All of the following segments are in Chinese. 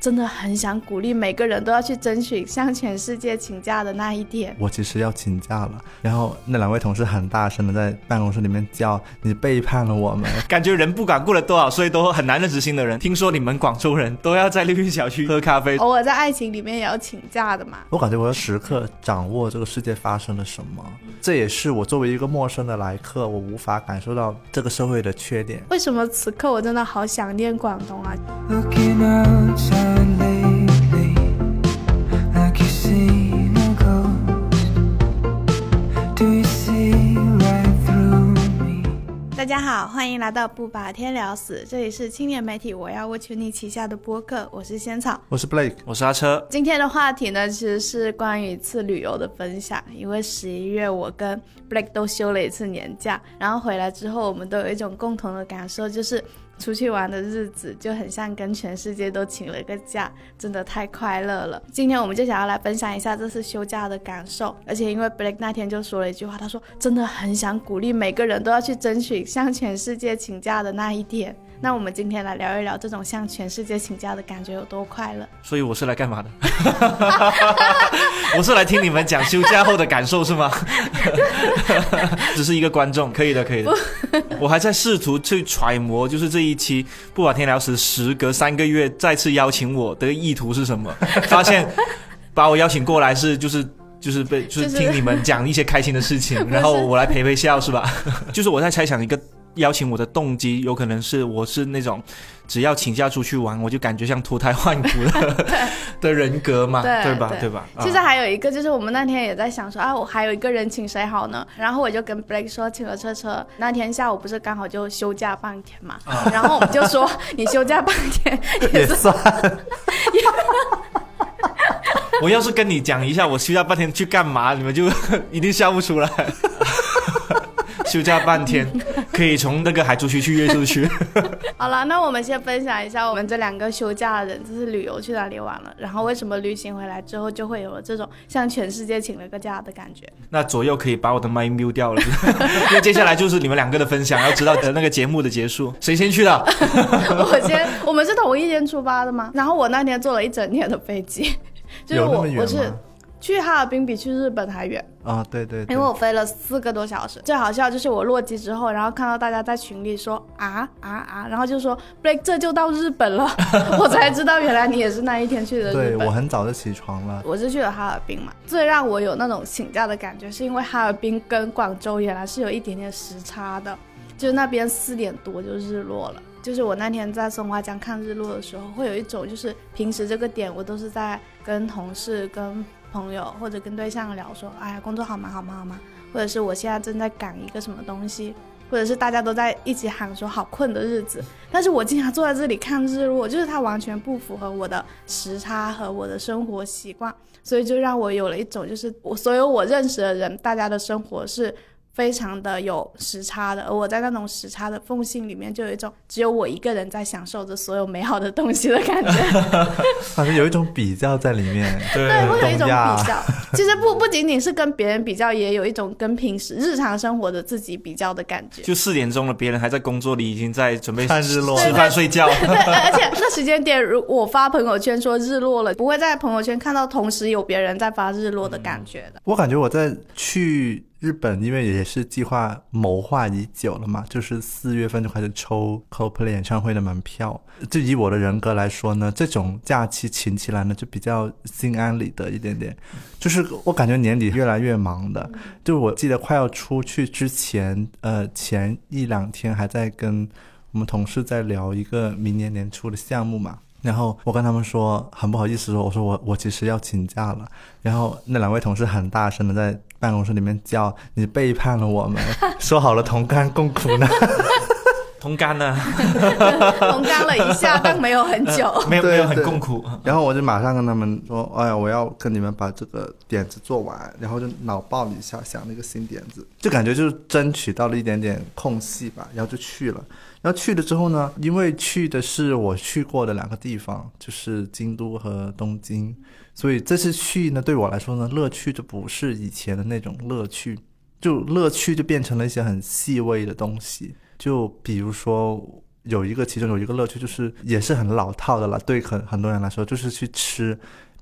真的很想鼓励每个人都要去争取向全世界请假的那一天。我其实要请假了，然后那两位同事很大声的在办公室里面叫：“你背叛了我们！” 感觉人不管过了多少岁都很难认识新的人。听说你们广州人都要在绿运小区喝咖啡，偶尔在爱情里面也要请假的嘛。我感觉我要时刻掌握这个世界发生了什么，这也是我作为一个陌生的来客，我无法感受到这个社会的缺点。为什么此刻我真的好想念广东啊？家好，欢迎来到不把天聊死，这里是青年媒体我要我求你旗下的播客，我是仙草。我是 Blake，我是阿车。今天的话题呢，其实是关于一次旅游的分享。因为十一月我跟 Blake 都休了一次年假，然后回来之后，我们都有一种共同的感受，就是出去玩的日子就很像跟全世界都请了个假，真的太快乐了。今天我们就想要来分享一下这次休假的感受，而且因为 Blake 那天就说了一句话，他说真的很想鼓励每个人都要去争取向全世界请假的那一天。那我们今天来聊一聊这种向全世界请教的感觉有多快乐。所以我是来干嘛的？我是来听你们讲休假后的感受是吗？只是一个观众，可以的，可以的。我还在试图去揣摩，就是这一期不把天聊时，时隔三个月再次邀请我的意图是什么？发现把我邀请过来是就是。就是被就是就是听你们讲一些开心的事情，然后我来陪陪笑是吧？就是我在猜想一个邀请我的动机，有可能是我是那种只要请假出去玩，我就感觉像脱胎换骨的 的人格嘛，对吧？对对吧？其实啊还有一个，就是我们那天也在想说啊，我还有一个人请谁好呢？然后我就跟 Blake 说，请了车车。那天下午不是刚好就休假半天嘛，啊然后我们就说你休假半天也是 也算我要是跟你讲一下我休假半天去干嘛，你们就一定笑不出来。休假半天 可以从那个海珠区去月洲区，好了。那我们先分享一下我们这两个休假的人，就是旅游去哪里玩了，然后为什么旅行回来之后就会有了这种向全世界请了个假的感觉。那左右可以把我的麦 mute 掉了，因为接下来就是你们两个的分享，要知道的那个节目的结束，谁先去的？我先，我们是同一天出发的吗？然后我那天坐了一整天的飞机，就是我我是吗？去哈尔滨比去日本还远。啊，对对对，因为我飞了四个多小时，最好笑就是我落机之后，然后看到大家在群里说啊啊啊，然后就说 Blake 这就到日本了，我才知道原来你也是那一天去的日本。对我很早就起床了。我是去了哈尔滨嘛，最让我有那种请假的感觉，是因为哈尔滨跟广州原来是有一点点时差的，就是那边四点多就日落了。就是我那天在松花江看日落的时候，会有一种就是平时这个点我都是在跟同事、跟朋友或者跟对象聊说，哎呀工作好忙好忙好忙，或者是我现在正在赶一个什么东西，或者是大家都在一起喊说好困的日子，但是我经常坐在这里看日落，就是它完全不符合我的时差和我的生活习惯，所以就让我有了一种就是我所有我认识的人，大家的生活是。非常的有时差的，而我在那种时差的缝隙里面，就有一种只有我一个人在享受着所有美好的东西的感觉。反正有一种比较在里面。对，会有一种比较。其实不不仅仅是跟别人比较，也有一种跟平时日常生活的自己比较的感觉。就四点钟了，别人还在工作里，已经在准备看日落吃饭睡觉。对，而且那时间点，如我发朋友圈说日落了，不会在朋友圈看到同时有别人在发日落的感觉的。我感觉我在去日本，因为也是计划谋划已久了嘛，就是四月份就开始抽 Coldplay 演唱会的门票。就以我的人格来说呢，这种假期请起来呢，就比较心安理得一点点。就是我感觉年底越来越忙的，就我记得快要出去之前，呃，前一两天还在跟我们同事在聊一个明年年初的项目嘛。然后我跟他们说很不好意思说，我说我我其实要请假了。然后那两位同事很大声的在办公室里面叫：“你背叛了我们，说好了同甘共苦呢。同甘呢，同甘了一下，但没有很久。对没有没有很对共苦。”然后我就马上跟他们说：“哎呀，我要跟你们把这个点子做完。”然后就脑爆了一下想了一个新点子，就感觉就是争取到了一点点空隙吧，然后就去了。然后去了之后呢，因为去的是我去过的两个地方，就是京都和东京，所以这次去呢，对我来说呢，乐趣就不是以前的那种乐趣，就乐趣就变成了一些很细微的东西，就比如说。有一个其中有一个乐趣，就是也是很老套的了，对很很多人来说，就是去吃。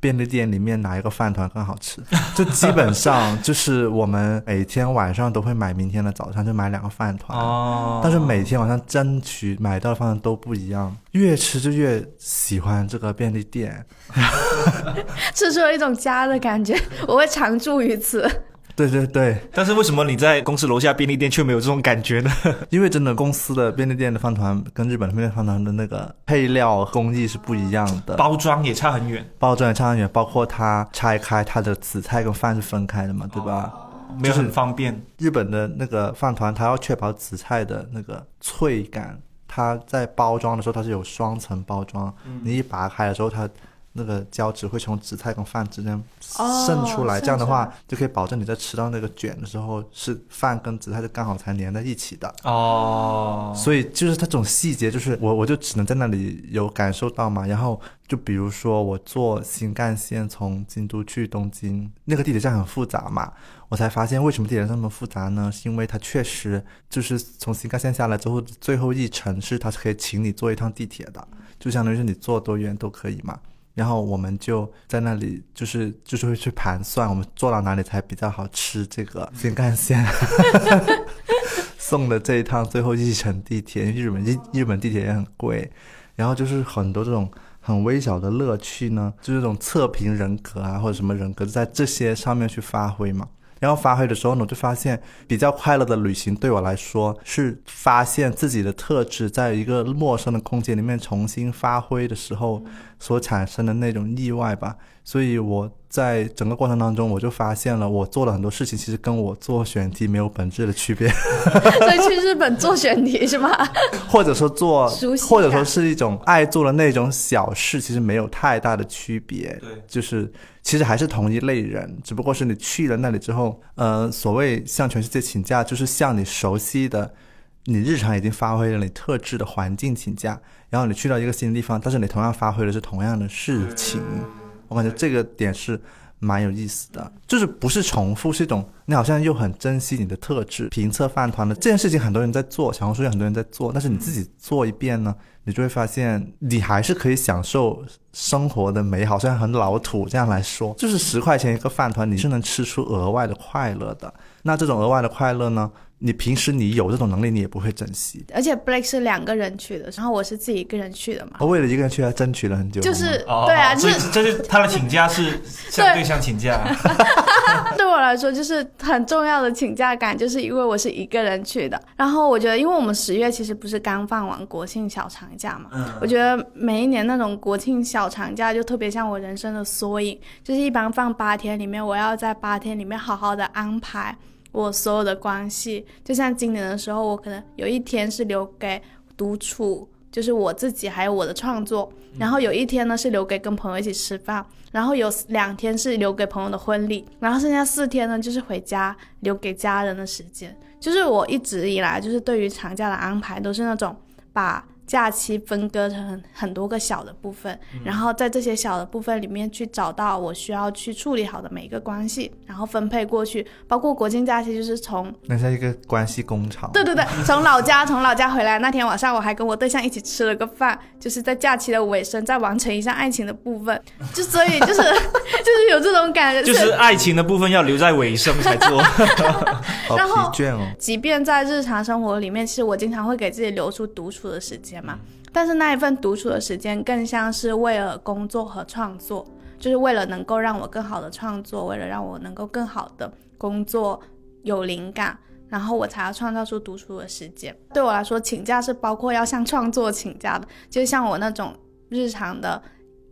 便利店里面哪一个饭团更好吃？就基本上 就是我们每天晚上都会买，明天的早餐就买两个饭团。哦，但是每天晚上争取买到的饭团都不一样，越吃就越喜欢这个便利店。吃出了一种家的感觉，我会常驻于此。对对对，但是为什么你在公司楼下便利店却没有这种感觉呢？因为真的公司的便利店的饭团跟日本的便利店饭团的那个配料工艺是不一样的，包装也差很远，包装也差很远，包括它拆开它的紫菜跟饭是分开的嘛，对吧？没有很方便。日本的那个饭团，它要确保紫菜的那个脆感，它在包装的时候它是有双层包装，你一拔开的时候它。那个胶质会从紫菜跟饭之间哦渗出来，渗这样的话就可以保证你在吃到那个卷的时候，是饭跟紫菜是刚好才连在一起的。哦，所以就是它这种细节，就是我我就只能在那里有感受到嘛。然后就比如说我坐新干线从京都去东京，那个地铁站很复杂嘛，我才发现为什么地铁站那么复杂呢？是因为它确实就是从新干线下来之后，最后一程是它是可以请你坐一趟地铁的，就相当于是你坐多远都可以嘛。然后我们就在那里，就是就是会去盘算，我们坐到哪里才比较好吃这个新干线 送的这一趟最后一程地铁，因为日本日日本地铁也很贵，然后就是很多这种很微小的乐趣呢，就是这种测评人格啊或者什么人格，在这些上面去发挥嘛。然后发挥的时候呢，我就发现比较快乐的旅行对我来说是发现自己的特质在一个陌生的空间里面重新发挥的时候所产生的那种意外吧。所以我在整个过程当中，我就发现了我做了很多事情，其实跟我做选题没有本质的区别，所以去日本做选题是吗？或者说做或者说是一种爱做的那种小事，其实没有太大的区别。对，就是其实还是同一类人，只不过是你去了那里之后，呃，所谓向全世界请假，就是向你熟悉的、你日常已经发挥了你特质的环境请假，然后你去到一个新的地方，但是你同样发挥的是同样的事情。我感觉这个点是蛮有意思的，就是不是重复，是一种你好像又很珍惜你的特质。评测饭团的这件事情，很多人在做，小红书有很多人在做，但是你自己做一遍呢，你就会发现你还是可以享受生活的美好。虽然很老土这样来说，就是十块钱一个饭团，你是能吃出额外的快乐的。那这种额外的快乐呢，你平时你有这种能力，你也不会珍惜。而且 Blake 是两个人去的，然后我是自己一个人去的嘛，我为了一个人去，还争取了很久。就是哦，对啊，所以就是这是他的请假是 向对象请假，对我来说，就是很重要的请假感，就是因为我是一个人去的。然后我觉得，因为我们十月其实不是刚放完国庆小长假嘛，我觉得每一年那种国庆小长假就特别像我人生的缩影，就是一般放八天里面，我要在八天里面好好的安排我所有的关系。就像今年的时候，我可能有一天是留给独处。就是我自己还有我的创作，然后有一天呢是留给跟朋友一起吃饭，然后有两天是留给朋友的婚礼，然后剩下四天呢就是回家留给家人的时间。就是我一直以来就是对于长假的安排都是那种把假期分割成很很多个小的部分，然后在这些小的部分里面去找到我需要去处理好的每一个关系，然后分配过去。包括国庆假期就是从那是一个关系工厂。对对对，从老家从老家回来那天晚上，我还跟我对象一起吃了个饭，就是在假期的尾声再完成一下爱情的部分，就所以就是 就是有这种感觉，就是爱情的部分要留在尾声才做。好然后疲倦哦。即便在日常生活里面，其实我经常会给自己留出独处的时间嘛，但是那一份独处的时间更像是为了工作和创作，就是为了能够让我更好的创作，为了让我能够更好的工作有灵感。然后我才要创造出独处的时间。对我来说，请假是包括要向创作请假的，就像我那种日常的，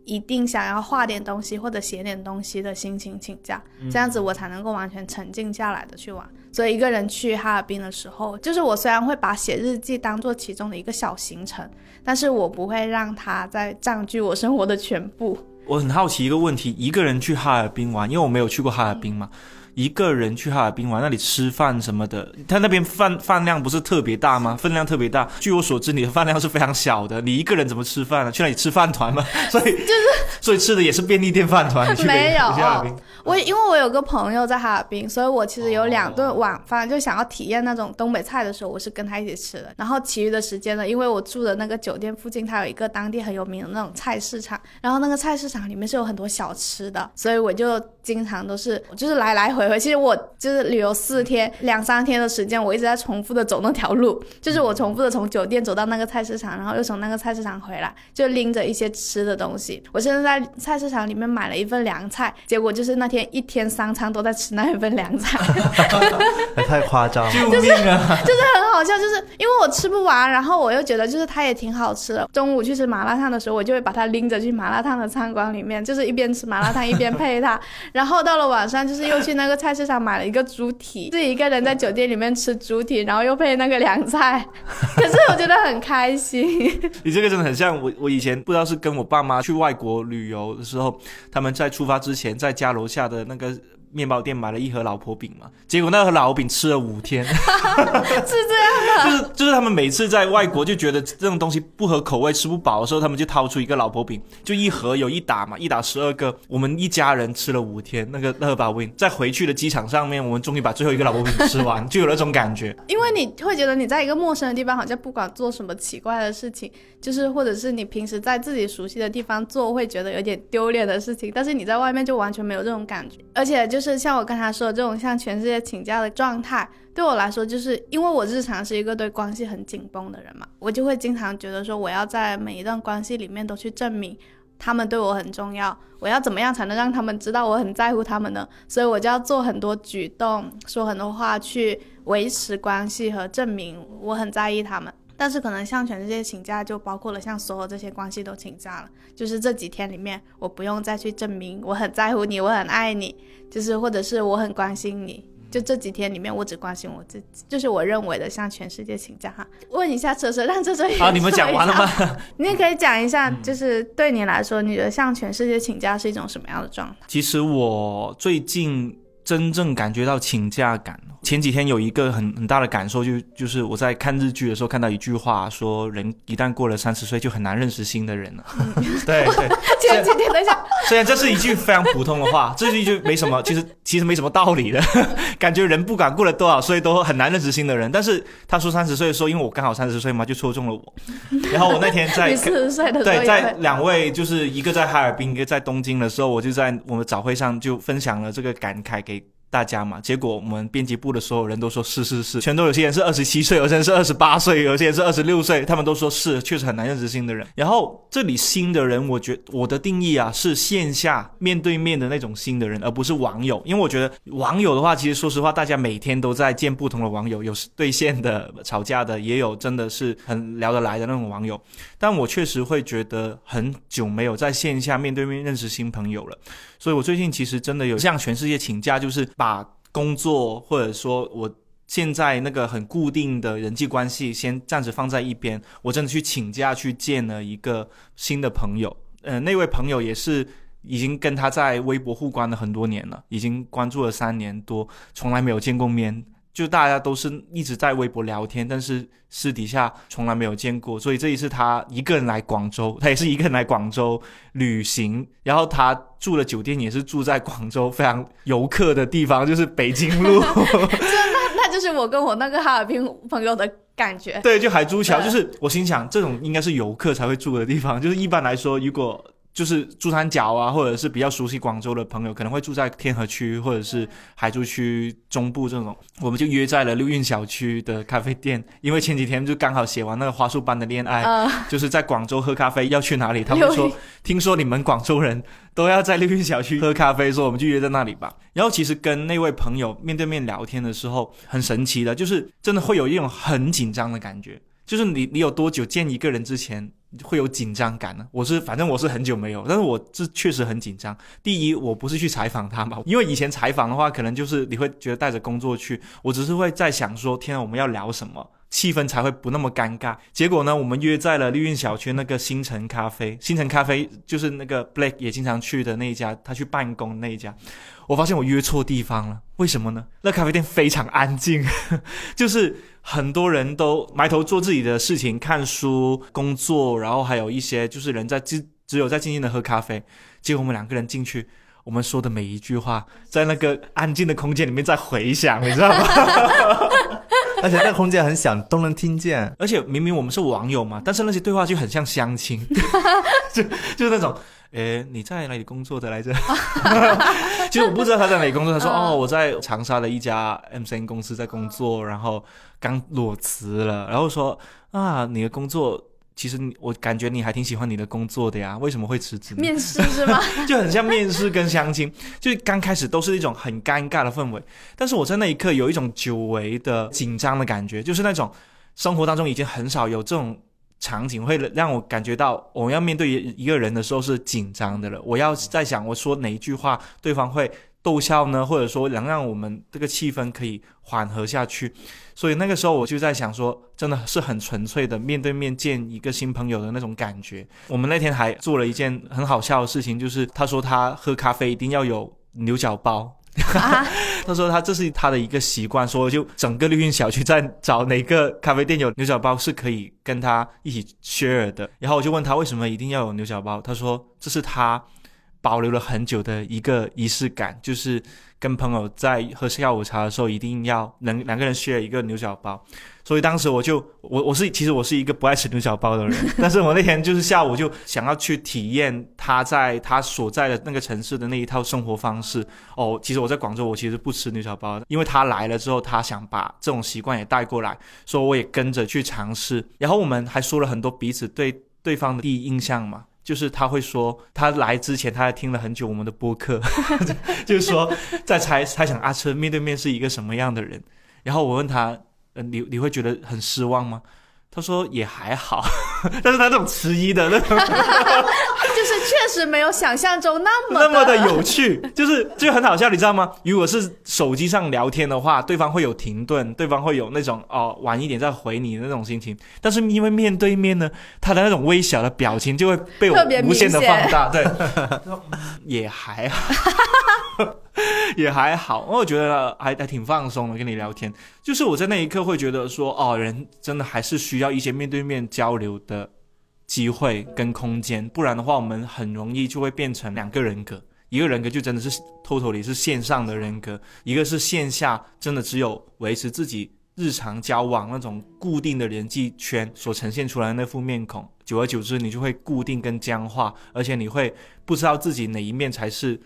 一定想要画点东西或者写点东西的心情请假，这样子我才能够完全沉静下来的去玩。所以一个人去哈尔滨的时候，就是我虽然会把写日记当做其中的一个小行程，但是我不会让它在占据我生活的全部。我很好奇一个问题：一个人去哈尔滨玩，因为我没有去过哈尔滨嘛，一个人去哈尔滨玩，那里吃饭什么的，他那边饭饭量不是特别大吗？分量特别大。据我所知，你的饭量是非常小的，你一个人怎么吃饭呢？去那里吃饭团吗？所以就是，所以吃的也是便利店饭团。没有哈尔滨，我因为我有个朋友在哈尔滨，所以我其实有两顿晚饭，就想要体验那种东北菜的时候，我是跟他一起吃的。然后其余的时间呢，因为我住的那个酒店附近，它有一个当地很有名的那种菜市场，然后那个菜市场里面是有很多小吃的，所以我就经常都是就是来来回回。其实我就是旅游四天两三天的时间，我一直在重复的走那条路，就是我重复的从酒店走到那个菜市场，然后又从那个菜市场回来，就拎着一些吃的东西。我现在在菜市场里面买了一份凉菜，结果就是那天一天三餐都在吃那一份凉菜。哎太夸张了。救命啊！就是很好笑，就是因为我吃不完，然后我又觉得就是它也挺好吃的。中午去吃麻辣烫的时候，我就会把它拎着去麻辣烫的餐馆里面，就是一边吃麻辣烫一边配它。然后到了晚上，就是又去那个菜市场买了一个猪蹄，自己一个人在酒店里面吃猪蹄，然后又配那个凉菜，可是我觉得很开心。你这个真的很像我，我以前不知道是跟我爸妈去外国旅游的时候，他们在出发之前在家楼下的那个面包店买了一盒老婆饼嘛，结果那盒老婆饼吃了五天，是这样的，就是就是他们每次在外国就觉得这种东西不合口味吃不饱的时候，他们就掏出一个老婆饼，就一盒有一打嘛，一打十二个，我们一家人吃了五天那个那盒老婆饼，在回去的机场上面，我们终于把最后一个老婆饼吃完，就有那种感觉。因为你会觉得你在一个陌生的地方，好像不管做什么奇怪的事情，就是或者是你平时在自己熟悉的地方做，会觉得有点丢脸的事情，但是你在外面就完全没有这种感觉。而且就是是像我刚才说的这种向全世界请假的状态，对我来说，就是因为我日常是一个对关系很紧绷的人嘛，我就会经常觉得说，我要在每一段关系里面都去证明。他们对我很重要，我要怎么样才能让他们知道我很在乎他们呢？所以我就要做很多举动，说很多话去维持关系和证明我很在意他们。但是可能向全世界请假，就包括了像所有这些关系都请假了。就是这几天里面，我不用再去证明我很在乎你，我很爱你，就是或者是我很关心你。就这几天里面，我只关心我自己，就是我认为的向全世界请假哈。问一下车车，让车车也好，你们讲完了？吗？你也可以讲一下，就是对你来说，你觉得向全世界请假是一种什么样的状态？其实我最近真正感觉到请假感，前几天有一个很很大的感受，就就是我在看日剧的时候看到一句话，说人一旦过了三十岁，就很难认识新的人了。对 对，前几天等一下，虽然这是一句非常普通的话，这是一句没什么，其实其实没什么道理的，感觉人不管过了多少岁都很难认识新的人。但是他说三十岁的时候，因为我刚好三十岁嘛，就戳中了我。然后我那天在四十岁的时候对，在。两位就是一个在哈尔滨，一个在东京的时候，我就在我们早会上就分享了这个感慨给大家嘛。结果我们编辑部的所有人都说是是是，全都有些人是二十七岁，有些人是二十八岁，有些人是二十六岁，他们都说是，确实很难认识新的人。然后这里新的人，我觉我的定义啊是线下面对面的那种新的人，而不是网友，因为我觉得网友的话，其实说实话，大家每天都在见不同的网友，有对线的、吵架的，也有真的是很聊得来的那种网友。但我确实会觉得很久没有在线下面对面认识新朋友了，所以我最近其实真的有向全世界请假，就是把工作或者说我现在那个很固定的人际关系先暂时放在一边，我真的去请假去见了一个新的朋友，呃，那位朋友也是。已经跟他在微博互关了很多年了，已经关注了三年多，从来没有见过面，就大家都是一直在微博聊天，但是私底下从来没有见过。所以这一次他一个人来广州，他也是一个人来广州旅行，然后他住的酒店也是住在广州非常游客的地方，就是北京路。那那就是我跟我那个哈尔滨 朋友的感觉。对，就海珠桥，就是我心想，这种应该是游客才会住的地方。就是一般来说，如果就是珠三角啊，或者是比较熟悉广州的朋友，可能会住在天河区或者是海珠区中部这种。我们就约在了六运小区的咖啡店，因为前几天就刚好写完那个花束般的恋爱，呃，就是在广州喝咖啡，要去哪里？他们说 听说你们广州人都要在六运小区喝咖啡，说我们就约在那里吧。然后其实跟那位朋友面对面聊天的时候，很神奇的，就是真的会有一种很紧张的感觉。就是你你有多久见一个人之前会有紧张感呢？我是反正我是很久没有，但是我这确实很紧张。第一，我不是去采访他嘛，因为以前采访的话，可能就是你会觉得带着工作去，我只是会在想说，天啊，我们要聊什么？气氛才会不那么尴尬。结果呢，我们约在了绿韵小区那个星辰咖啡，星辰咖啡就是那个 Blake 也经常去的那一家，他去办公那一家。我发现我约错地方了，为什么呢？那咖啡店非常安静，就是很多人都埋头做自己的事情，看书、工作，然后还有一些就是人在只只有在静静的喝咖啡。结果我们两个人进去，我们说的每一句话，在那个安静的空间里面在回响，你知道吗？而且那个空间很小，都能听见。而且明明我们是网友嘛，但是那些对话就很像相亲，就就是那种，诶，你在哪里工作的来着？其实我不知道他在哪里工作。他说，哦，我在长沙的一家 MCN 公司在工作，然后刚裸辞了。然后说，啊，你的工作，其实你我感觉你还挺喜欢你的工作的呀，为什么会辞职？面试是吗？就很像面试跟相亲，就是刚开始都是一种很尴尬的氛围，但是我在那一刻有一种久违的紧张的感觉，就是那种生活当中已经很少有这种场景会让我感觉到我要面对一个人的时候是紧张的了。我要在想我说哪一句话对方会逗笑呢，或者说能让我们这个气氛可以缓和下去。所以那个时候我就在想说，真的是很纯粹的面对面见一个新朋友的那种感觉。我们那天还做了一件很好笑的事情，就是他说他喝咖啡一定要有牛角包。啊，他说他这是他的一个习惯，说就整个绿韵小区在找哪个咖啡店有牛角包是可以跟他一起 share 的。然后我就问他为什么一定要有牛角包，他说这是他保留了很久的一个仪式感，就是跟朋友在喝下午茶的时候一定要能两个人 share 一个牛角包。所以当时我就我我是其实我是一个不爱吃牛角包的人，但是我那天就是下午就想要去体验他在他所在的那个城市的那一套生活方式。哦，其实我在广州我其实不吃牛角包的，因为他来了之后，他想把这种习惯也带过来，所以我也跟着去尝试。然后我们还说了很多彼此对对方的第一印象嘛。就是他会说，他来之前他还听了很久我们的播客，就是说在猜猜想阿车面对面是一个什么样的人。然后我问他，呃，你你会觉得很失望吗？他说也还好，但是他这种迟疑的那种，就是确实没有想象中那么那么的有趣，就是就很好笑，你知道吗？如果是手机上聊天的话，对方会有停顿，对方会有那种哦晚一点再回你的那种心情，但是因为面对面呢，他的那种微小的表情就会被我无限的放大，对，也还好。也还好，我觉得还还挺放松的跟你聊天。就是我在那一刻会觉得说，哦，人真的还是需要一些面对面交流的机会跟空间，不然的话，我们很容易就会变成两个人格。一个人格就真的是 totally 是线上的人格，一个是线下真的只有维持自己日常交往那种固定的人际圈所呈现出来的那副面孔。久而久之，你就会固定跟僵化，而且你会不知道自己哪一面才是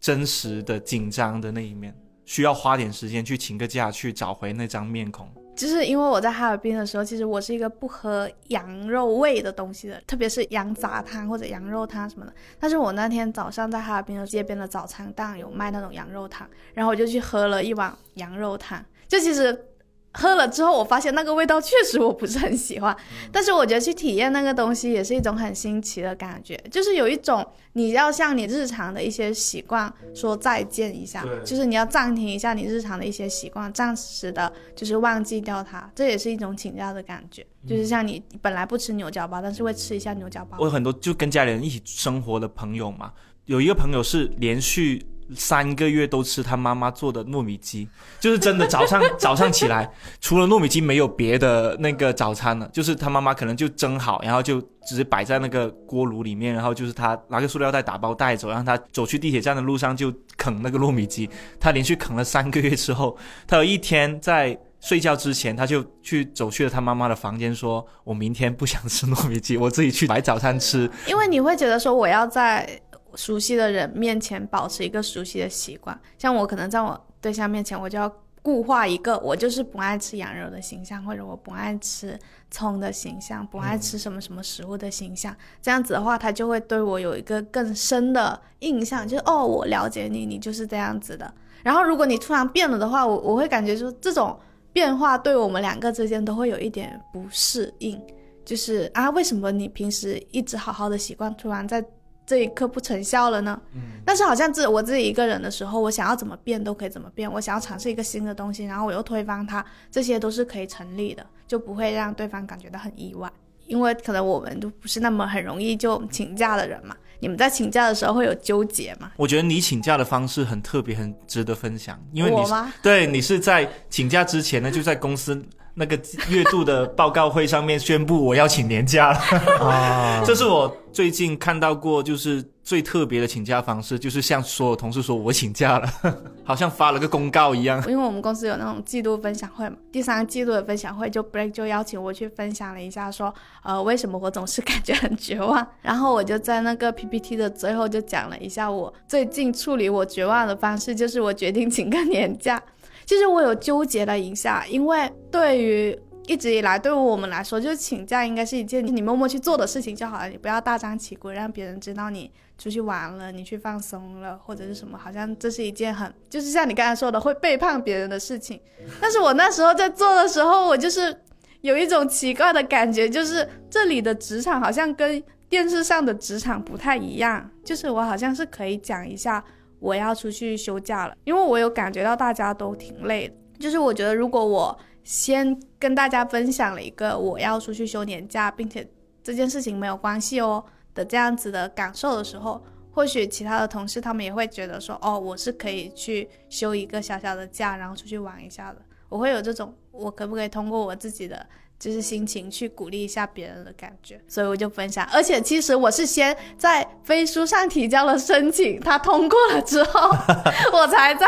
真实的紧张的那一面，需要花点时间去请个假，去找回那张面孔。就是因为我在哈尔滨的时候，其实我是一个不喝羊肉味的东西的，特别是羊杂汤或者羊肉汤什么的。但是我那天早上在哈尔滨的街边的早餐档有卖那种羊肉汤，然后我就去喝了一碗羊肉汤。就其实喝了之后，我发现那个味道确实我不是很喜欢，但是我觉得去体验那个东西也是一种很新奇的感觉，就是有一种你要向你日常的一些习惯说再见一下，就是你要暂停一下你日常的一些习惯，暂时的就是忘记掉它，这也是一种请假的感觉。就是像你本来不吃牛角包，但是会吃一下牛角包我。有很多就跟家里人一起生活的朋友嘛，有一个朋友是连续三个月都吃他妈妈做的糯米鸡，就是真的早上 早上起来，除了糯米鸡没有别的那个早餐了，就是他妈妈可能就蒸好，然后就直接摆在那个锅炉里面，然后就是他拿个塑料袋打包带走，让他走去地铁站的路上就啃那个糯米鸡。他连续啃了三个月之后，他有一天在。睡觉之前，他就去走去了他妈妈的房间，说：“我明天不想吃糯米鸡，我自己去买早餐吃。” 因为你会觉得说我要在熟悉的人面前保持一个熟悉的习惯，像我可能在我对象面前，我就要固化一个我就是不爱吃羊肉的形象，或者我不爱吃葱的形象，不爱吃什么什么食物的形象。这样子的话，他就会对我有一个更深的印象，就是哦，我了解你，你就是这样子的。然后如果你突然变了的话，我我会感觉说这种变化对我们两个之间都会有一点不适应。就是啊，为什么你平时一直好好的习惯，突然在这一刻不成效了呢？嗯但是好像自我自己一个人的时候，我想要怎么变都可以怎么变。我想要尝试一个新的东西，然后我又推翻它，这些都是可以成立的，就不会让对方感觉到很意外。因为可能我们都不是那么很容易就请假的人嘛。你们在请假的时候会有纠结吗？我觉得你请假的方式很特别，很值得分享，因为你我吗？对你是在请假之前呢，就在公司那个月度的报告会上面宣布我要请年假了。啊，这是我最近看到过就是最特别的请假方式，就是向所有同事说我请假了，好像发了个公告一样。因为我们公司有那种季度分享会嘛，第三个季度的分享会就 Break 就邀请我去分享了一下说，呃，为什么我总是感觉很绝望。然后我就在那个 PPT 的最后就讲了一下我最近处理我绝望的方式，就是我决定请个年假。其实我有纠结了一下，因为对于一直以来对于我们来说，就是请假应该是一件你默默去做的事情就好了，你不要大张旗鼓让别人知道你出去玩了，你去放松了或者是什么，好像这是一件很就是像你刚才说的会背叛别人的事情。但是我那时候在做的时候，我就是有一种奇怪的感觉，就是这里的职场好像跟电视上的职场不太一样，就是我好像是可以讲一下我要出去休假了，因为我有感觉到大家都挺累的。就是我觉得如果我先跟大家分享了一个我要出去休年假，并且这件事情没有关系哦的这样子的感受的时候，或许其他的同事他们也会觉得说，哦，我是可以去休一个小小的假，然后出去玩一下的。我会有这种，我可不可以通过我自己的就是心情去鼓励一下别人的感觉，所以我就分享。而且其实我是先在飞书上提交了申请，他通过了之后，我才在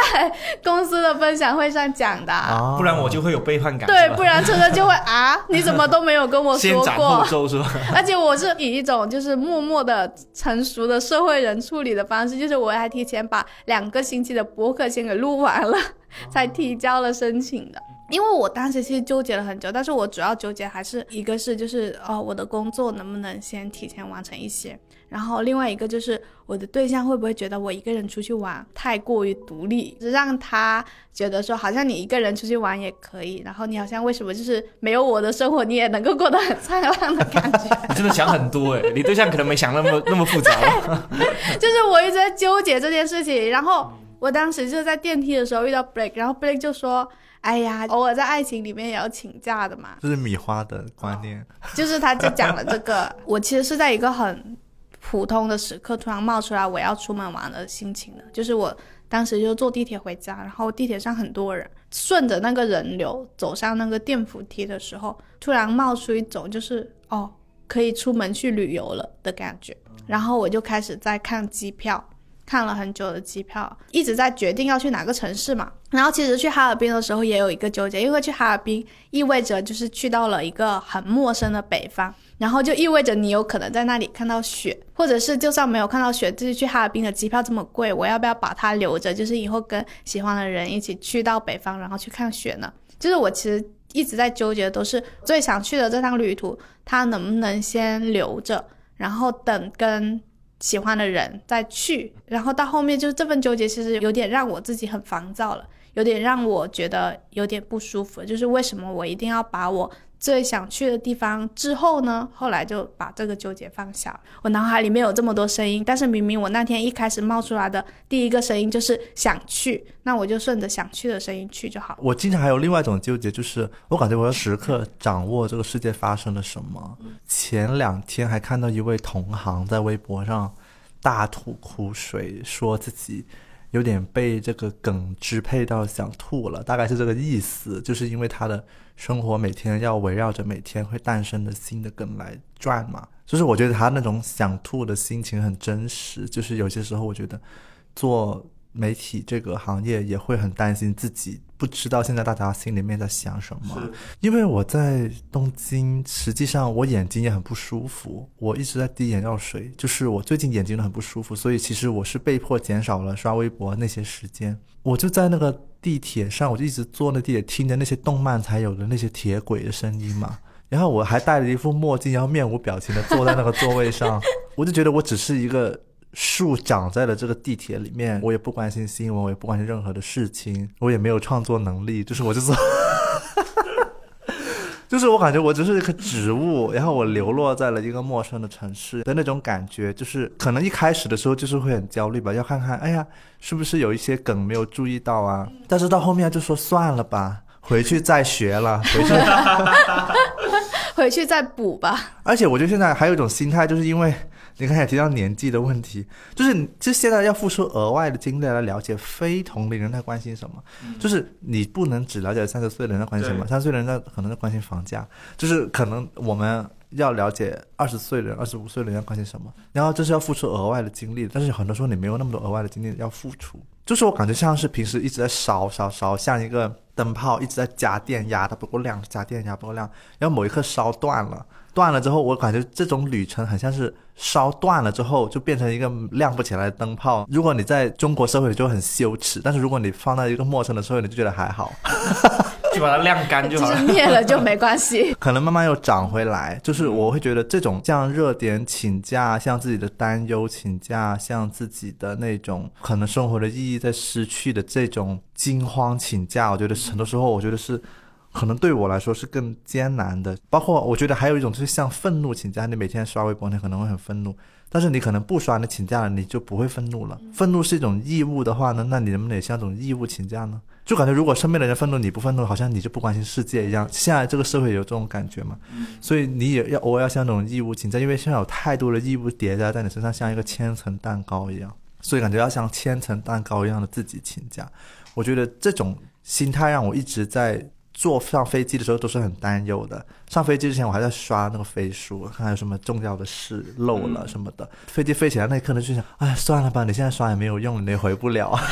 公司的分享会上讲的。啊不然我就会有背叛感。对不然车车就会 啊，你怎么都没有跟我说先斩后过？奏是吧？而且我是以一种就是默默的成熟的社会人处理的方式，就是我还提前把两个星期的博客先给录完了，才提交了申请的。因为我当时其实纠结了很久，但是我主要纠结还是一个是就是哦我的工作能不能先提前完成一些，然后另外一个就是我的对象会不会觉得我一个人出去玩太过于独立，让他觉得说好像你一个人出去玩也可以，然后你好像为什么就是没有我的生活你也能够过得很灿烂的感觉。你 真的想很多哎，你对象可能没想那么那么复杂。就是我一直在纠结这件事情，然后我当时就在电梯的时候遇到 Blake，然后 Blake 就说：“哎呀，偶尔在爱情里面也要请假的嘛。这是米花的观念，” 就是他就讲了这个，我其实是在一个很普通的时刻突然冒出来我要出门玩的心情的，就是我当时就坐地铁回家，然后地铁上很多人，顺着那个人流走上那个电扶梯的时候，突然冒出一种就是哦可以出门去旅游了的感觉，然后我就开始在看机票。看了很久的机票，一直在决定要去哪个城市嘛。然后其实去哈尔滨的时候也有一个纠结，因为去哈尔滨意味着就是去到了一个很陌生的北方，然后就意味着你有可能在那里看到雪，或者是就算没有看到雪，就是去哈尔滨的机票这么贵，我要不要把它留着？就是以后跟喜欢的人一起去到北方，然后去看雪呢？就是我其实一直在纠结，都是最想去的这趟旅途，它能不能先留着，然后等跟喜欢的人再去，然后到后面就是这份纠结，其实有点让我自己很烦躁了，有点让我觉得有点不舒服，就是为什么我一定要把我最想去的地方之后呢？后来就把这个纠结放下了。我脑海里面有这么多声音，但是明明我那天一开始冒出来的第一个声音就是想去，那我就顺着想去的声音去就好。我经常还有另外一种纠结，就是我感觉我要时刻掌握这个世界发生了什么。前两天还看到一位同行在微博上大吐苦水，说自己有点被这个梗支配到想吐了，大概是这个意思，就是因为他的生活每天要围绕着每天会诞生的新的梗来转嘛。就是我觉得他那种想吐的心情很真实，就是有些时候我觉得做媒体这个行业也会很担心自己不知道现在大家心里面在想什么。因为我在东京，实际上我眼睛也很不舒服，我一直在滴眼药水，就是我最近眼睛很不舒服，所以其实我是被迫减少了刷微博那些时间。我就在那个地铁上，我就一直坐那地铁，听着那些动漫才有的那些铁轨的声音嘛。然后我还戴着一副墨镜，然后面无表情的坐在那个座位上，我就觉得我只是一个树长在了这个地铁里面，我也不关心新闻，我也不关心任何的事情，我也没有创作能力，就是我就是，就是我感觉我只是一棵植物，然后我流落在了一个陌生的城市的那种感觉，就是可能一开始的时候就是会很焦虑吧，要看看，哎呀，是不是有一些梗没有注意到啊？但是到后面就说算了吧，回去再学了，回去。回去再补吧。而且我觉得现在还有一种心态，就是因为你刚才也提到年纪的问题，就是你就现在要付出额外的精力来了解非同龄人在关心什么，就是你不能只了解三十岁的人在关心什么，三十岁的人在可能在关心房价，就是可能我们要了解二十岁的人、二十五岁的人在关心什么，然后就是要付出额外的精力，但是很多时候你没有那么多额外的精力要付出，就是我感觉像是平时一直在烧烧烧，像一个灯泡一直在加电压，它不够亮，加电压不够亮，然后某一刻烧断了。断了之后，我感觉这种旅程很像是烧断了之后就变成一个亮不起来的灯泡。如果你在中国社会里就很羞耻，但是如果你放在一个陌生的社会，你就觉得还好，就把它晾干就就是好了。灭了就没关系。可能慢慢又长回来。就是我会觉得这种像热点请假，像自己的担忧请假，像自己的那种可能生活的意义在失去的这种惊慌请假，我觉得很多时候我觉得是。可能对我来说是更艰难的，包括我觉得还有一种就是像愤怒请假，你每天刷微博，你可能会很愤怒，但是你可能不刷，你请假了，你就不会愤怒了。愤怒是一种义务的话呢，那你能不能也像这种义务请假呢？就感觉如果身边的人愤怒，你不愤怒，好像你就不关心世界一样。现在这个社会有这种感觉嘛，所以你也要偶尔要像那种义务请假，因为现在有太多的义务叠加在你身上，像一个千层蛋糕一样，所以感觉要像千层蛋糕一样的自己请假。我觉得这种心态让我一直在坐上飞机的时候都是很担忧的。上飞机之前我还在刷那个飞书，看看有什么重要的事漏了什么的。飞机飞起来那一刻呢，就想，哎，算了吧，你现在刷也没有用，你也回不了。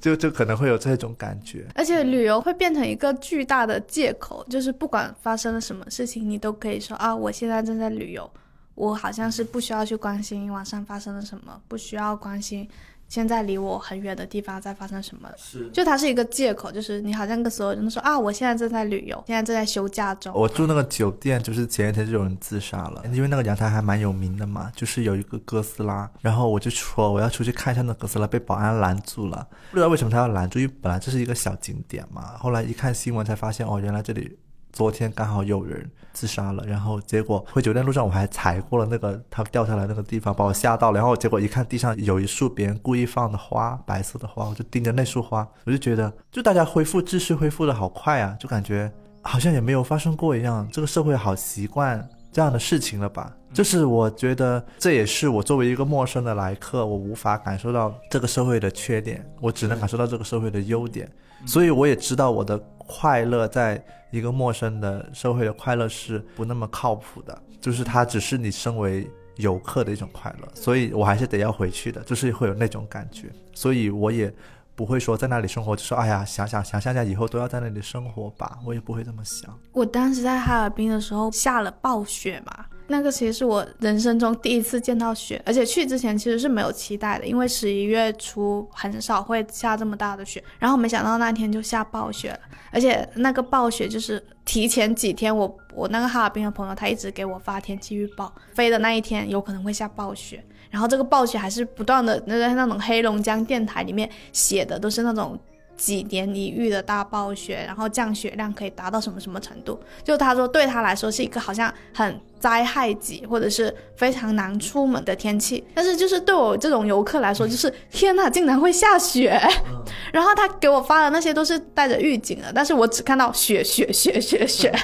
就就可能会有这种感觉。而且旅游会变成一个巨大的借口，就是不管发生了什么事情，你都可以说啊，我现在正在旅游，我好像是不需要去关心网上发生了什么，不需要关心现在离我很远的地方在发生什么。是。就它是一个借口，就是你好像跟所有人都说啊，我现在正在旅游，现在正在休假中。我住那个酒店，就是前一天就有人自杀了，因为那个阳台还蛮有名的嘛，就是有一个哥斯拉，然后我就说我要出去看一下那哥斯拉，被保安拦住了，不知道为什么他要拦住，因为本来这是一个小景点嘛，后来一看新闻才发现，哦，原来这里昨天刚好有人自杀了，然后结果回酒店路上我还踩过了那个他掉下来那个地方，把我吓到了，然后结果一看地上有一束别人故意放的花，白色的花，我就盯着那束花，我就觉得就大家恢复秩序恢复的好快啊，就感觉好像也没有发生过一样，这个社会好习惯这样的事情了吧？就是我觉得这也是我作为一个陌生的来客，我无法感受到这个社会的缺点，我只能感受到这个社会的优点，所以我也知道我的快乐在一个陌生的社会的快乐是不那么靠谱的，就是它只是你身为游客的一种快乐，所以我还是得要回去的，就是会有那种感觉，所以我也。不会说在那里生活，就说哎呀，想想想想想以后都要在那里生活吧，我也不会这么想。我当时在哈尔滨的时候下了暴雪嘛，那个其实是我人生中第一次见到雪，而且去之前其实是没有期待的，因为十一月初很少会下这么大的雪，然后没想到那天就下暴雪了，而且那个暴雪就是提前几天我我那个哈尔滨的朋友他一直给我发天气预报，飞的那一天有可能会下暴雪。然后这个暴雪还是不断的，那个那种黑龙江电台里面写的都是那种几年一遇的大暴雪，然后降雪量可以达到什么什么程度。就他说对他来说是一个好像很灾害级或者是非常难出门的天气，但是就是对我这种游客来说，就是天呐，竟然会下雪！然后他给我发的那些都是带着预警的，但是我只看到雪雪雪雪雪。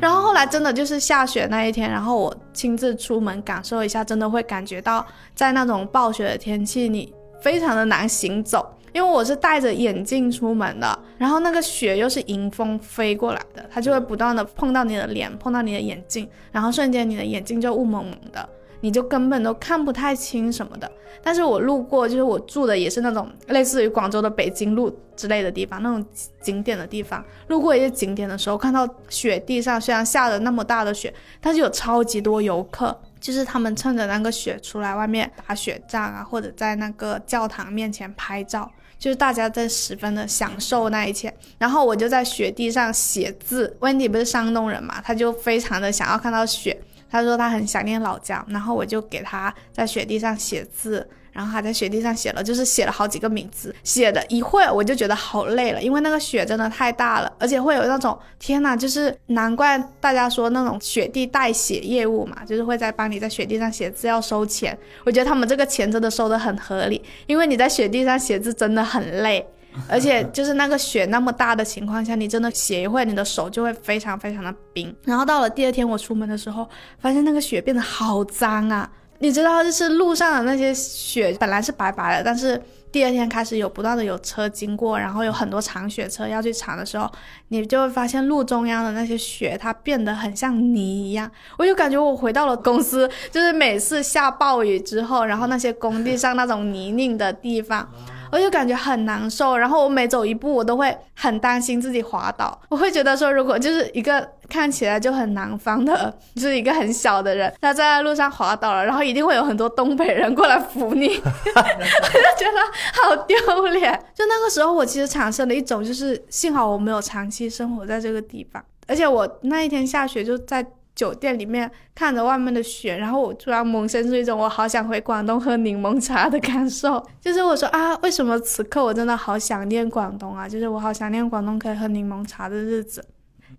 然后后来真的就是下雪那一天，然后我亲自出门感受一下，真的会感觉到在那种暴雪的天气，你非常的难行走。因为我是戴着眼镜出门的，然后那个雪又是迎风飞过来的，它就会不断的碰到你的脸，碰到你的眼镜，然后瞬间你的眼睛就雾蒙蒙的，你就根本都看不太清什么的。但是我路过，就是我住的也是那种类似于广州的北京路之类的地方，那种景点的地方，路过一些景点的时候，看到雪地上虽然下了那么大的雪，但是有超级多游客。就是他们趁着那个雪出来外面打雪仗啊，或者在那个教堂面前拍照，就是大家在十分的享受那一切。然后我就在雪地上写字。问题不是山东人嘛，他就非常的想要看到雪，他说他很想念老家，然后我就给他在雪地上写字。然后还在雪地上写了，就是写了好几个名字，写的一会儿我就觉得好累了，因为那个雪真的太大了，而且会有那种天呐，就是难怪大家说那种雪地代写业务嘛，就是会在帮你在雪地上写字要收钱。我觉得他们这个钱真的收的很合理，因为你在雪地上写字真的很累，而且就是那个雪那么大的情况下，你真的写一会儿，你的手就会非常非常的冰。然后到了第二天我出门的时候，发现那个雪变得好脏啊。你知道，就是路上的那些雪本来是白白的，但是第二天开始有不断的有车经过，然后有很多铲雪车要去铲的时候，你就会发现路中央的那些雪它变得很像泥一样。我就感觉我回到了公司，就是每次下暴雨之后，然后那些工地上那种泥泞的地方。我就感觉很难受，然后我每走一步，我都会很担心自己滑倒。我会觉得说，如果就是一个看起来就很南方的，就是一个很小的人，他在路上滑倒了，然后一定会有很多东北人过来扶你，我就觉得好丢脸。就那个时候，我其实产生了一种，就是幸好我没有长期生活在这个地方，而且我那一天下雪就在。酒店里面看着外面的雪，然后我突然萌生出一种我好想回广东喝柠檬茶的感受。就是我说啊，为什么此刻我真的好想念广东啊？就是我好想念广东可以喝柠檬茶的日子，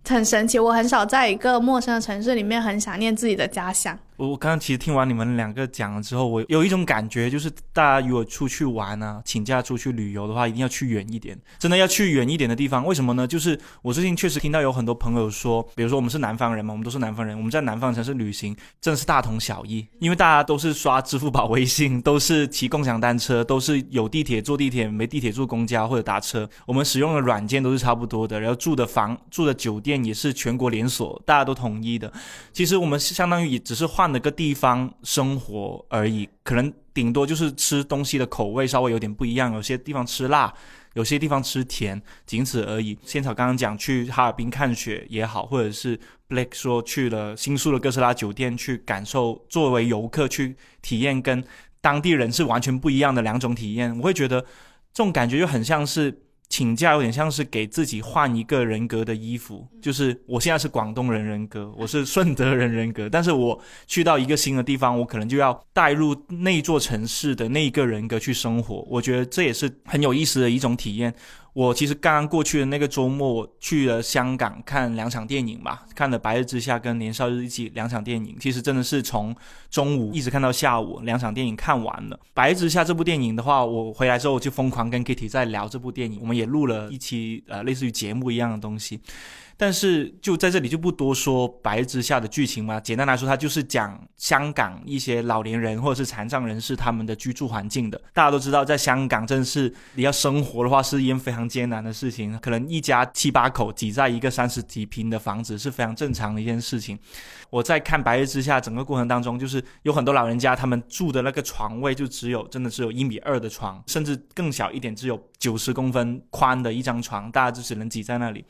很神奇。我很少在一个陌生的城市里面很想念自己的家乡。我刚刚其实听完你们两个讲了之后，我有一种感觉，就是大家如果出去玩啊，请假出去旅游的话，一定要去远一点，真的要去远一点的地方。为什么呢？就是我最近确实听到有很多朋友说，比如说我们是南方人嘛，我们都是南方人，我们在南方城市旅行真的是大同小异，因为大家都是刷支付宝、微信，都是骑共享单车，都是有地铁坐地铁，没地铁坐公交或者打车，我们使用的软件都是差不多的，然后住的房、住的酒店也是全国连锁，大家都统一的。其实我们相当于也只是换了个地方。生活而已，可能顶多就是吃东西的口味稍微有点不一样，有些地方吃辣，有些地方吃甜，仅此而已。仙草刚刚讲去哈尔滨看雪也好，或者是 Blake 说去了新宿的哥斯拉酒店去感受，作为游客去体验跟当地人是完全不一样的两种体验，我会觉得这种感觉就很像是。请假有点像是给自己换一个人格的衣服，就是我现在是广东人人格，我是顺德人人格，但是我去到一个新的地方，我可能就要带入那座城市的那一个人格去生活，我觉得这也是很有意思的一种体验。我其实刚刚过去的那个周末，我去了香港看两场电影吧，看了《白日之下》跟《年少日记》两场电影。其实真的是从中午一直看到下午，两场电影看完了。《白日之下》这部电影的话，我回来之后就疯狂跟 Kitty 在聊这部电影，我们也录了一期呃类似于节目一样的东西。但是就在这里就不多说《白日之下》的剧情嘛。简单来说，它就是讲香港一些老年人或者是残障人士他们的居住环境的。大家都知道，在香港真是你要生活的话是一件非常艰难的事情，可能一家七八口挤在一个三十几平的房子是非常正常的一件事情。我在看《白日之下》整个过程当中，就是有很多老人家他们住的那个床位就只有真的只有一米二的床，甚至更小一点，只有九十公分宽的一张床，大家就只能挤在那里。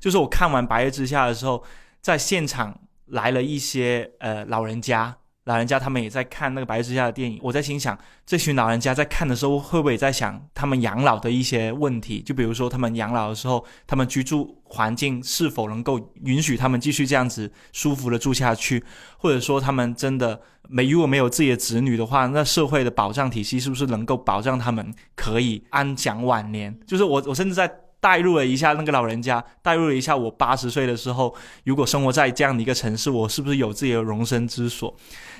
就是我看完《白夜之下》的时候，在现场来了一些呃老人家，老人家他们也在看那个《白日之下》的电影。我在心想，这群老人家在看的时候，会不会也在想他们养老的一些问题？就比如说，他们养老的时候，他们居住环境是否能够允许他们继续这样子舒服的住下去？或者说，他们真的没如果没有自己的子女的话，那社会的保障体系是不是能够保障他们可以安享晚年？就是我，我甚至在。代入了一下那个老人家，代入了一下我八十岁的时候，如果生活在这样的一个城市，我是不是有自己的容身之所？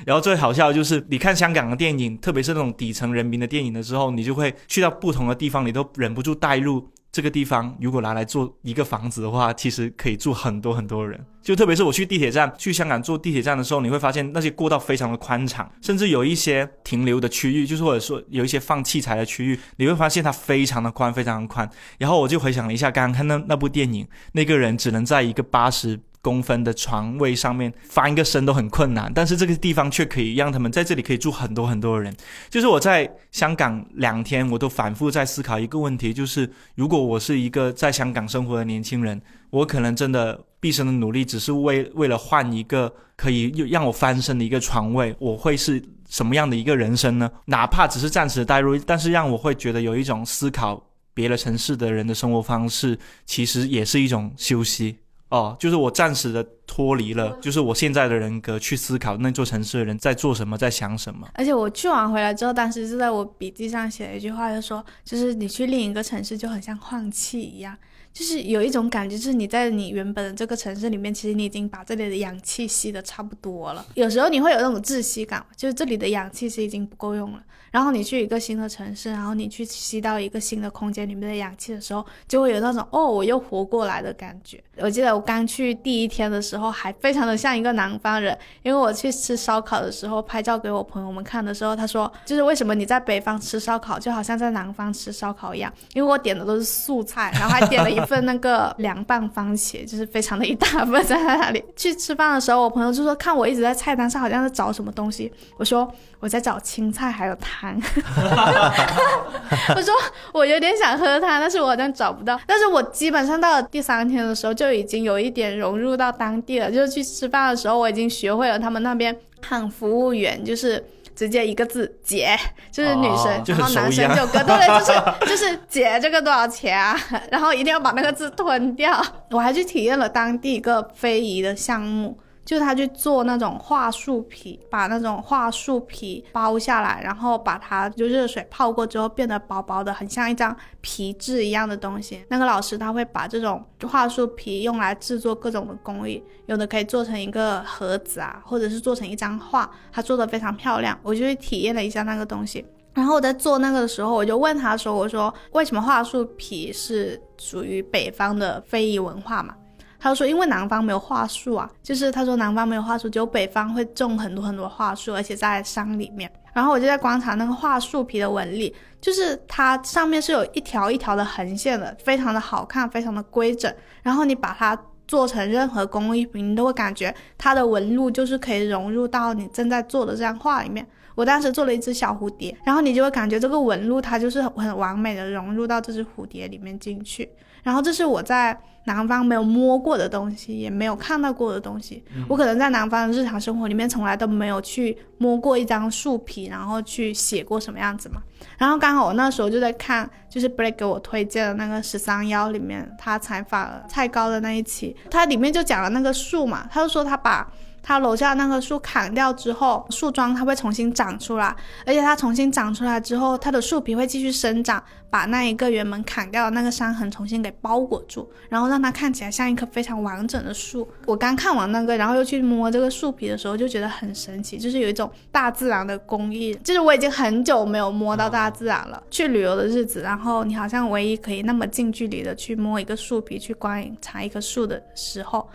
然后最好笑的就是，你看香港的电影，特别是那种底层人民的电影的时候，你就会去到不同的地方，你都忍不住代入。这个地方如果拿来做一个房子的话，其实可以住很多很多人。就特别是我去地铁站，去香港坐地铁站的时候，你会发现那些过道非常的宽敞，甚至有一些停留的区域，就是或者说有一些放器材的区域，你会发现它非常的宽，非常的宽。然后我就回想了一下，刚刚看那那部电影，那个人只能在一个八十。公分的床位上面翻一个身都很困难，但是这个地方却可以让他们在这里可以住很多很多人。就是我在香港两天，我都反复在思考一个问题，就是如果我是一个在香港生活的年轻人，我可能真的毕生的努力只是为为了换一个可以让我翻身的一个床位，我会是什么样的一个人生呢？哪怕只是暂时的代入，但是让我会觉得有一种思考别的城市的人的生活方式，其实也是一种休息。哦，就是我暂时的脱离了，就是我现在的人格去思考那座城市的人在做什么，在想什么。而且我去完回来之后，当时就在我笔记上写了一句话，就说，就是你去另一个城市就很像换气一样，就是有一种感觉，就是你在你原本的这个城市里面，其实你已经把这里的氧气吸的差不多了。有时候你会有那种窒息感，就是这里的氧气是已经不够用了。然后你去一个新的城市，然后你去吸到一个新的空间里面的氧气的时候，就会有那种哦，我又活过来的感觉。我记得我刚去第一天的时候，还非常的像一个南方人，因为我去吃烧烤的时候拍照给我朋友们看的时候，他说就是为什么你在北方吃烧烤就好像在南方吃烧烤一样，因为我点的都是素菜，然后还点了一份那个凉拌番茄，就是非常的一大份在那里。去吃饭的时候，我朋友就说看我一直在菜单上好像在找什么东西，我说我在找青菜还有汤。我说我有点想喝汤，但是我好像找不到。但是我基本上到了第三天的时候，就已经有一点融入到当地了。就是去吃饭的时候，我已经学会了他们那边喊服务员，就是直接一个字“姐”，就是女生，哦然后男生就哥，对对，就是 就是姐这个多少钱啊？然后一定要把那个字吞掉。我还去体验了当地一个非遗的项目。就他去做那种桦树皮，把那种桦树皮剥下来，然后把它就热水泡过之后变得薄薄的，很像一张皮质一样的东西。那个老师他会把这种桦树皮用来制作各种的工艺，有的可以做成一个盒子啊，或者是做成一张画，他做的非常漂亮。我就去体验了一下那个东西。然后我在做那个的时候，我就问他说：“我说为什么桦树皮是属于北方的非遗文化嘛？”他说，因为南方没有桦树啊，就是他说南方没有桦树，只有北方会种很多很多桦树，而且在山里面。然后我就在观察那个桦树皮的纹理，就是它上面是有一条一条的横线的，非常的好看，非常的规整。然后你把它做成任何工艺品，你都会感觉它的纹路就是可以融入到你正在做的这张画里面。我当时做了一只小蝴蝶，然后你就会感觉这个纹路它就是很完美的融入到这只蝴蝶里面进去。然后这是我在南方没有摸过的东西，也没有看到过的东西。我可能在南方的日常生活里面从来都没有去摸过一张树皮，然后去写过什么样子嘛。然后刚好我那时候就在看，就是 Blake 给我推荐的那个十三幺里面，他采访了蔡高的那一期，他里面就讲了那个树嘛，他就说他把。它楼下那棵树砍掉之后，树桩它会重新长出来，而且它重新长出来之后，它的树皮会继续生长，把那一个原本砍掉的那个伤痕重新给包裹住，然后让它看起来像一棵非常完整的树。我刚看完那个，然后又去摸这个树皮的时候，就觉得很神奇，就是有一种大自然的工艺。就是我已经很久没有摸到大自然了。去旅游的日子，然后你好像唯一可以那么近距离的去摸一个树皮，去观察一棵树的时候。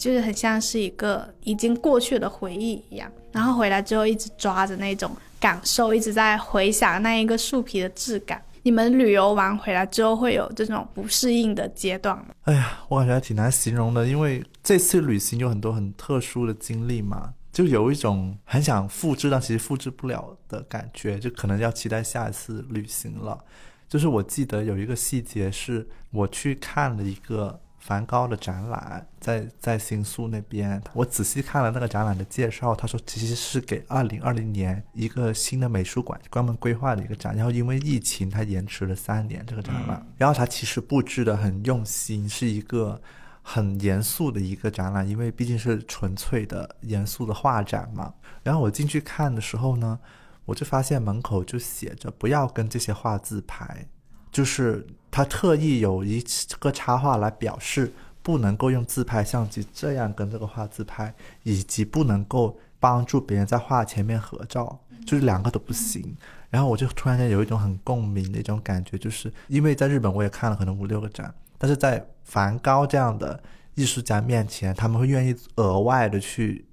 就是很像是一个已经过去的回忆一样，然后回来之后一直抓着那种感受，一直在回想那一个树皮的质感。你们旅游完回来之后会有这种不适应的阶段吗？哎呀，我感觉还挺难形容的，因为这次旅行有很多很特殊的经历嘛，就有一种很想复制，但其实复制不了的感觉，就可能要期待下一次旅行了。就是我记得有一个细节是，我去看了一个。梵高的展览在在新宿那边，我仔细看了那个展览的介绍，他说其实是给二零二零年一个新的美术馆专门规划的一个展，然后因为疫情它延迟了三年这个展览，然后它其实布置的很用心，是一个很严肃的一个展览，因为毕竟是纯粹的严肃的画展嘛。然后我进去看的时候呢，我就发现门口就写着不要跟这些画自拍。就是他特意有一个插画来表示不能够用自拍相机这样跟这个画自拍，以及不能够帮助别人在画前面合照，就是两个都不行。然后我就突然间有一种很共鸣的一种感觉，就是因为在日本我也看了可能五六个展，但是在梵高这样的艺术家面前，他们会愿意额外的去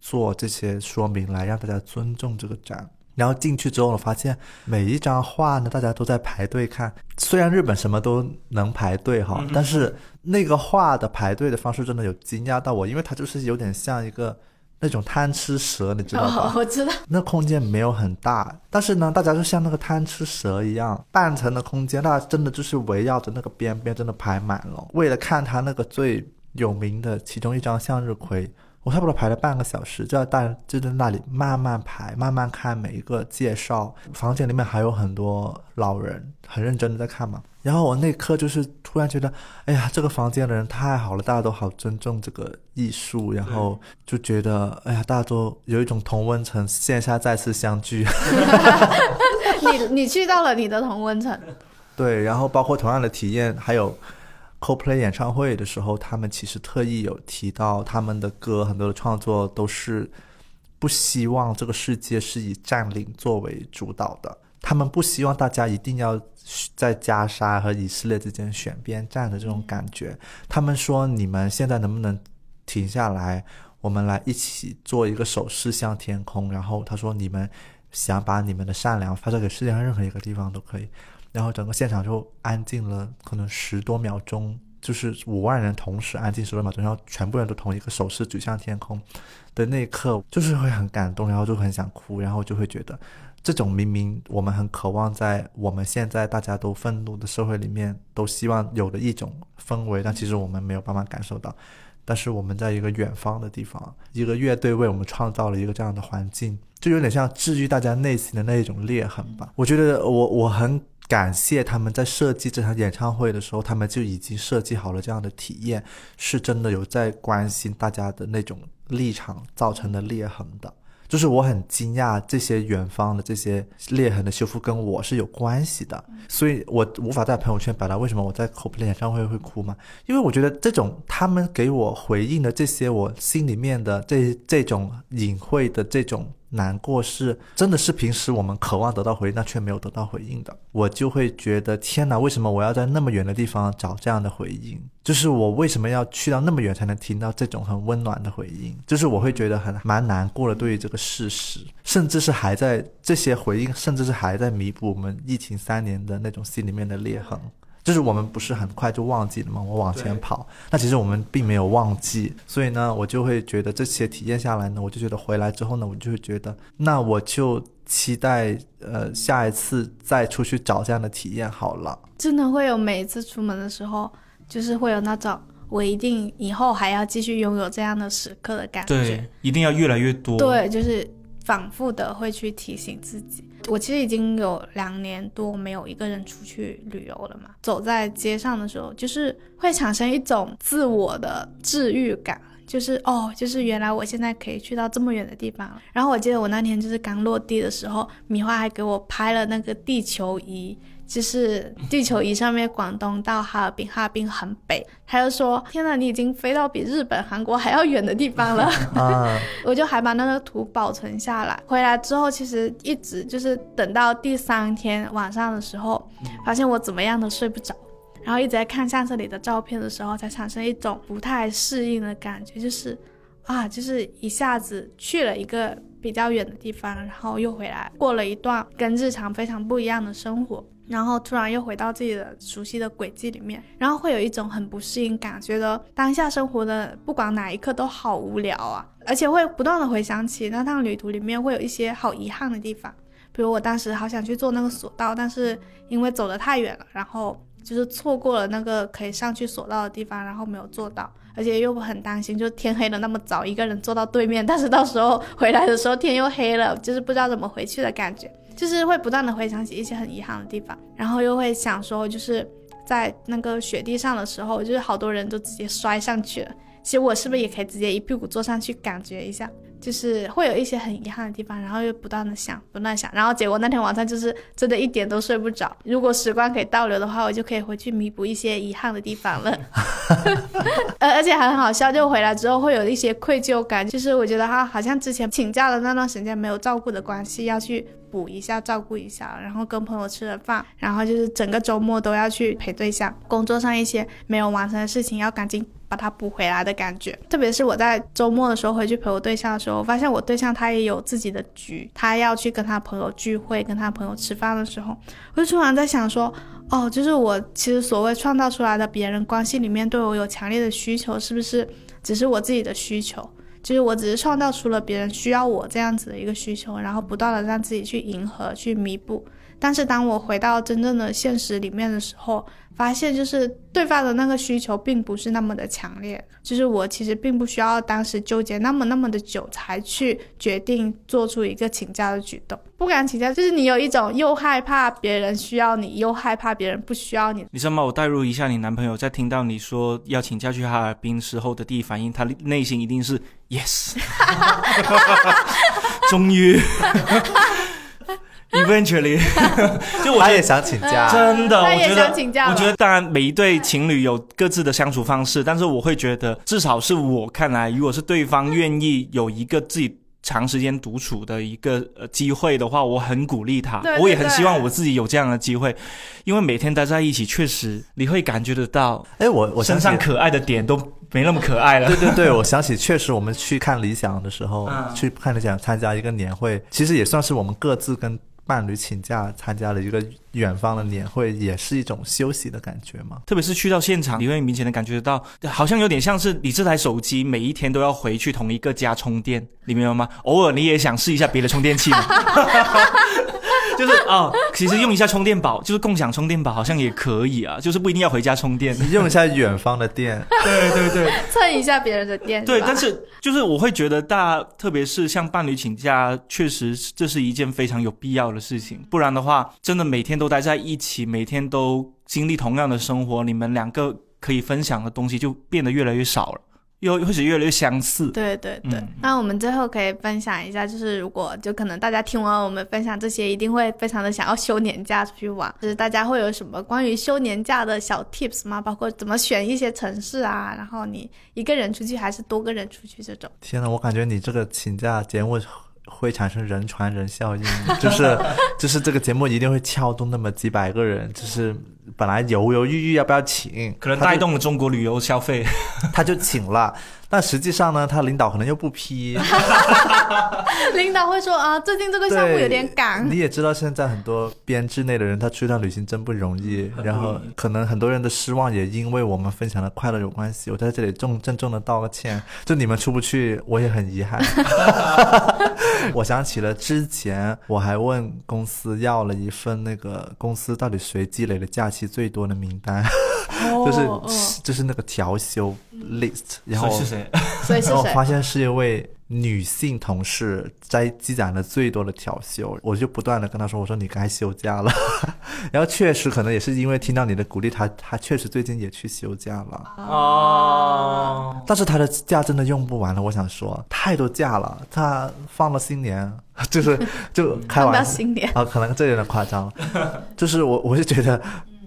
做这些说明来让大家尊重这个展。然后进去之后，我发现每一张画呢，大家都在排队看。虽然日本什么都能排队哈，但是那个画的排队的方式真的有惊讶到我，因为它就是有点像一个那种贪吃蛇，你知道吗？哦，我知道。那空间没有很大，但是呢，大家就像那个贪吃蛇一样，半层的空间，大家真的就是围绕着那个边边，真的排满了，为了看他那个最有名的其中一张向日葵。我差不多排了半个小时，就在大就在那里慢慢排，慢慢看每一个介绍。房间里面还有很多老人，很认真的在看嘛。然后我那一刻就是突然觉得，哎呀，这个房间的人太好了，大家都好尊重这个艺术，然后就觉得，哎呀，大家都有一种同温层，线下再次相聚。你你去到了你的同温层，对，然后包括同样的体验，还有 CoPlay 演唱会的时候，他们其实特意有提到，他们的歌很多的创作都是不希望这个世界是以占领作为主导的，他们不希望大家一定要在加沙和以色列之间选边站的这种感觉。他们说，你们现在能不能停下来，我们来一起做一个手势向天空？然后他说，你们想把你们的善良发射给世界上任何一个地方都可以。然后整个现场就安静了，可能十多秒钟，就是五万人同时安静十多秒钟，然后全部人都同一个手势举向天空的那一刻，就是会很感动，然后就很想哭，然后就会觉得，这种明明我们很渴望在我们现在大家都愤怒的社会里面，都希望有的一种氛围，但其实我们没有办法感受到。但是我们在一个远方的地方，一个乐队为我们创造了一个这样的环境，就有点像治愈大家内心的那一种裂痕吧。我觉得我我很感谢他们在设计这场演唱会的时候，他们就已经设计好了这样的体验，是真的有在关心大家的那种立场造成的裂痕的。就是我很惊讶，这些远方的这些裂痕的修复跟我是有关系的，所以我无法在朋友圈表达为什么我在 Coldplay 演唱会会哭嘛，因为我觉得这种他们给我回应的这些我心里面的这这种隐晦的这种难过，是真的是平时我们渴望得到回应，但却没有得到回应的，我就会觉得天哪，为什么我要在那么远的地方找这样的回应？就是我为什么要去到那么远才能听到这种很温暖的回应？就是我会觉得很蛮难过的，对于这个事实，甚至是还在这些回应，甚至是还在弥补我们疫情三年的那种心里面的裂痕。就是我们不是很快就忘记了吗？我往前跑，那其实我们并没有忘记，所以呢，我就会觉得这些体验下来呢，我就觉得回来之后呢，我就会觉得，那我就期待呃下一次再出去找这样的体验好了。真的会有每一次出门的时候，就是会有那种我一定以后还要继续拥有这样的时刻的感觉。对，一定要越来越多。对，就是反复的会去提醒自己。我其实已经有两年多没有一个人出去旅游了嘛，走在街上的时候，就是会产生一种自我的治愈感，就是哦，就是原来我现在可以去到这么远的地方了。然后我记得我那天就是刚落地的时候，米花还给我拍了那个地球仪。就是地球仪上面，广东到哈尔滨，哈尔滨很北。他就说：“天呐，你已经飞到比日本、韩国还要远的地方了。啊，我就还把那个图保存下来。回来之后，其实一直就是等到第三天晚上的时候，发现我怎么样都睡不着，然后一直在看相册里的照片的时候，才产生一种不太适应的感觉，就是啊，就是一下子去了一个比较远的地方，然后又回来，过了一段跟日常非常不一样的生活。然后突然又回到自己的熟悉的轨迹里面，然后会有一种很不适应感，觉得当下生活的不管哪一刻都好无聊啊，而且会不断的回想起那趟旅途里面会有一些好遗憾的地方，比如我当时好想去坐那个索道，但是因为走得太远了，然后就是错过了那个可以上去索道的地方，然后没有做到，而且又很担心，就天黑了那么早一个人坐到对面，但是到时候回来的时候天又黑了，就是不知道怎么回去的感觉。就是会不断的回想起一些很遗憾的地方，然后又会想说，就是在那个雪地上的时候，就是好多人都直接摔上去了。其实我是不是也可以直接一屁股坐上去感觉一下？就是会有一些很遗憾的地方，然后又不断的想，不断想，然后结果那天晚上就是真的一点都睡不着。如果时光可以倒流的话，我就可以回去弥补一些遗憾的地方了。呃，而且很好笑，就回来之后会有一些愧疚感，就是我觉得他好像之前请假的那段时间没有照顾的关系，要去补一下，照顾一下，然后跟朋友吃了饭，然后就是整个周末都要去陪对象，工作上一些没有完成的事情要赶紧。他补回来的感觉，特别是我在周末的时候回去陪我对象的时候，我发现我对象他也有自己的局，他要去跟他朋友聚会，跟他朋友吃饭的时候，我就突然在想说，哦，就是我其实所谓创造出来的别人关系里面对我有强烈的需求，是不是只是我自己的需求？就是我只是创造出了别人需要我这样子的一个需求，然后不断的让自己去迎合、去弥补。但是当我回到真正的现实里面的时候，发现就是对方的那个需求并不是那么的强烈，就是我其实并不需要当时纠结那么那么的久才去决定做出一个请假的举动。不敢请假，就是你有一种又害怕别人需要你，又害怕别人不需要你。你知道吗？我代入一下，你男朋友在听到你说要请假去哈尔滨时候的第一反应，他内心一定是 yes，终于，eventually，就我觉得他也想请假，真的，他也我觉得，想请假吧我觉得当然每一对情侣有各自的相处方式，但是我会觉得，至少是我看来，如果是对方愿意有一个自己。长时间独处的一个呃机会的话，我很鼓励他，对对我也很希望我自己有这样的机会，因为每天待在一起，确实你会感觉得到哎，我我身上可爱的点都没那么可爱了对。对对，我想起确实我们去看理想的时候，嗯去看理想参加一个年会，其实也算是我们各自跟伴侣请假参加了一个远方的年会，也是一种休息的感觉吗。特别是去到现场，你会明显的感觉到，好像有点像是你这台手机每一天都要回去同一个家充电，你明白吗？偶尔你也想试一下别的充电器嘛，就是哦，其实用一下充电宝，就是共享充电宝好像也可以啊，就是不一定要回家充电。你用一下远方的电，对对对。蹭一下别人的电，对，但是就是我会觉得大，特别是像伴侣请假，确实这是一件非常有必要的事情，不然的话，真的每天都待在一起，每天都经历同样的生活，你们两个可以分享的东西就变得越来越少了，又或者越来越相似。对对对，嗯那我们最后可以分享一下，就是如果就可能大家听完我们分享这些，一定会非常的想要休年假出去玩。就是大家会有什么关于休年假的小 tips 吗？包括怎么选一些城市啊，然后你一个人出去还是多个人出去这种。天呐，我感觉你这个请假节目会产生人传人效应，就是就是这个节目一定会撬动那么几百个人，就是本来犹犹豫豫要不要请，可能带动了中国旅游消费。他就请了，但实际上呢，他领导可能又不批。领导会说啊，最近这个项目有点赶你。也知道，现在很多编制内的人，他出一趟旅行真不容易。然后，可能很多人的失望也因为我们分享的快乐有关系。我在这里重郑重的道个歉，就你们出不去，我也很遗憾。我想起了之前我还问公司要了一份那个公司到底谁积累的假期最多的名单，就是、哦就是那个调休 list，然后是谁？所以是然后我？发现是一位女性同事在积攒了最多的调休，我就不断的跟她说：“我说你该休假了。”然后确实可能也是因为听到你的鼓励，她她确实最近也去休假了，哦，但是她的假真的用不完了。我想说，太多假了，她放了新年，就是就开玩笑新年？啊，可能这有点夸张，就是我我是觉得。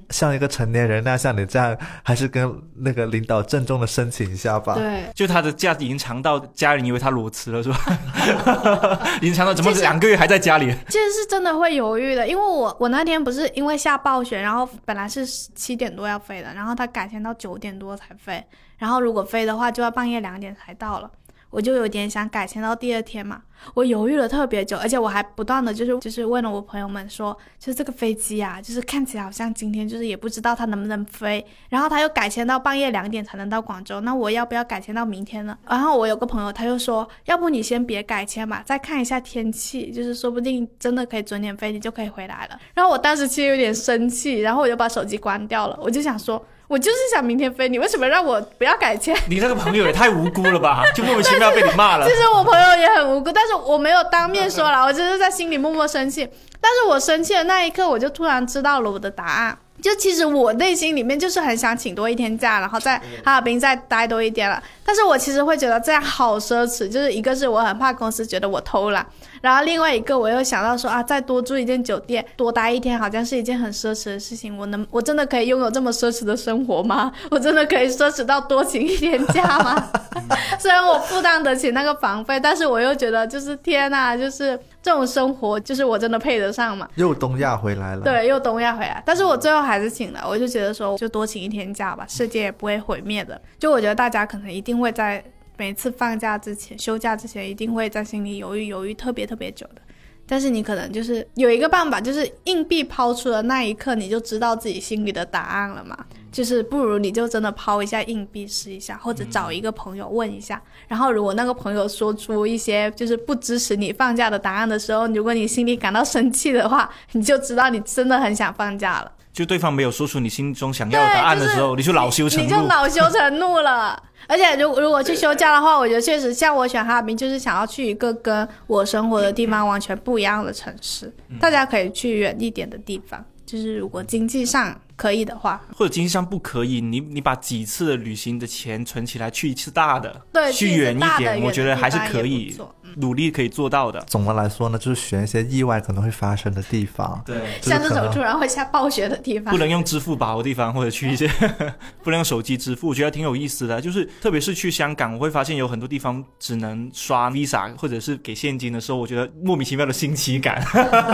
像一个成年人那样，像你这样，还是跟那个领导郑重的申请一下吧。对，就他的假已经长到家人以为他裸辞了，是吧？已经长到怎么两个月还在家里？其实是真的会犹豫的，因为我我那天不是因为下暴雪，然后本来是七点多要飞的，然后他改签到九点多才飞，然后如果飞的话就要半夜两点才到了，我就有点想改签到第二天嘛，我犹豫了特别久，而且我还不断的就是就是问了我朋友们说，就是这个飞机啊，就是看起来好像今天就是也不知道它能不能飞，然后他又改签到半夜两点才能到广州，那我要不要改签到明天呢？然后我有个朋友他就说，要不你先别改签吧，再看一下天气，就是说不定真的可以准点飞，你就可以回来了。然后我当时其实有点生气，然后我就把手机关掉了，我就想说，我就是想明天飞，你为什么让我不要改签？你那个朋友也太无辜了吧？就莫名其妙被你骂了其。实我朋友也很无辜，但是我没有当面说了，我就是在心里默默生气。但是我生气的那一刻，我就突然知道了我的答案。就其实我内心里面就是很想请多一天假，然后在哈尔滨再待多一点了。但是我其实会觉得这样好奢侈，就是一个是我很怕公司觉得我偷懒，然后另外一个我又想到说啊，再多住一间酒店，多待一天，好像是一件很奢侈的事情。我能，我真的可以拥有这么奢侈的生活吗？我真的可以奢侈到多请一天假吗？虽然我负担得起那个房费，但是我又觉得就是天呐，就是这种生活，就是我真的配得上吗？又东亚回来了。，对，又东亚回来，但是我最后还是请了，我就觉得说，就多请一天假吧，世界也不会毁灭的。就我觉得大家可能一定会在每次放假之前、休假之前，一定会在心里犹豫犹豫特别特别久的。但是你可能就是有一个办法，就是硬币抛出的那一刻，你就知道自己心里的答案了嘛。就是不如你就真的抛一下硬币试一下，或者找一个朋友问一下。然后如果那个朋友说出一些就是不支持你放假的答案的时候，如果你心里感到生气的话，你就知道你真的很想放假了。就对方没有说出你心中想要的答案的时候，对你就恼羞成怒。你就恼羞成怒了。而且如如果去休假的话，我觉得确实像我选哈尔滨，就是想要去一个跟我生活的地方完全不一样的城市。大家可以去远一点的地方，就是如果经济上可以的话，或者经济上不可以，你你把几次的旅行的钱存起来，去一次大的，对，去远一点，我觉得还是可以努力可以做到的。总的来说呢，就是选一些意外可能会发生的地方。对，就是像这种突然会下暴雪的地方不，能用支付宝的地方，或者去一些 不能用手机支付，我觉得挺有意思的。就是特别是去香港，我会发现有很多地方只能刷 Visa 或者是给现金的时候，我觉得莫名其妙的新奇感，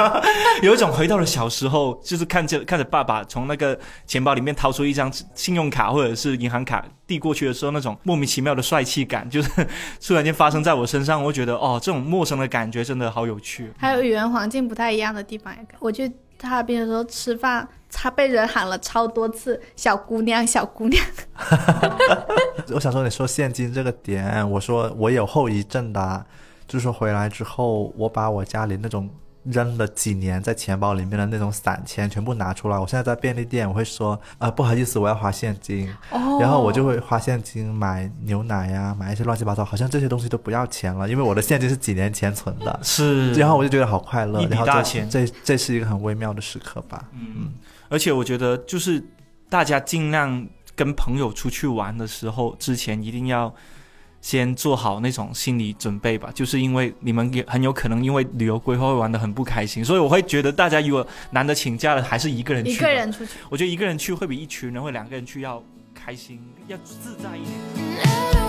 有一种回到了小时候，就是看着看着爸爸从那个钱包里面掏出一张信用卡或者是银行卡递过去的时候，那种莫名其妙的帅气感，就是突然间发生在我身上，我觉得哦，这种陌生的感觉真的好有趣。还有语言环境不太一样的地方也。我去哈尔滨的时候吃饭，他被人喊了超多次“小姑娘，小姑娘 我想说，你说现金这个点，我说我有后遗症的啊，就是说回来之后，我把我家里那种扔了几年在钱包里面的那种散钱全部拿出来。我现在在便利店，我会说，呃，不好意思，我要花现金，”。哦，然后我就会花现金买牛奶呀、买一些乱七八糟，好像这些东西都不要钱了，因为我的现金是几年前存的。是，然后我就觉得好快乐，一大钱这这是一个很微妙的时刻吧。嗯，而且我觉得就是大家尽量跟朋友出去玩的时候，之前一定要先做好那种心理准备吧，就是因为你们也很有可能因为旅游规划会玩得很不开心，所以我会觉得大家如果难得请假了，还是一个人去。一个，人出去。我觉得一个人去会比一群人或两个人去要开心，要自在一点。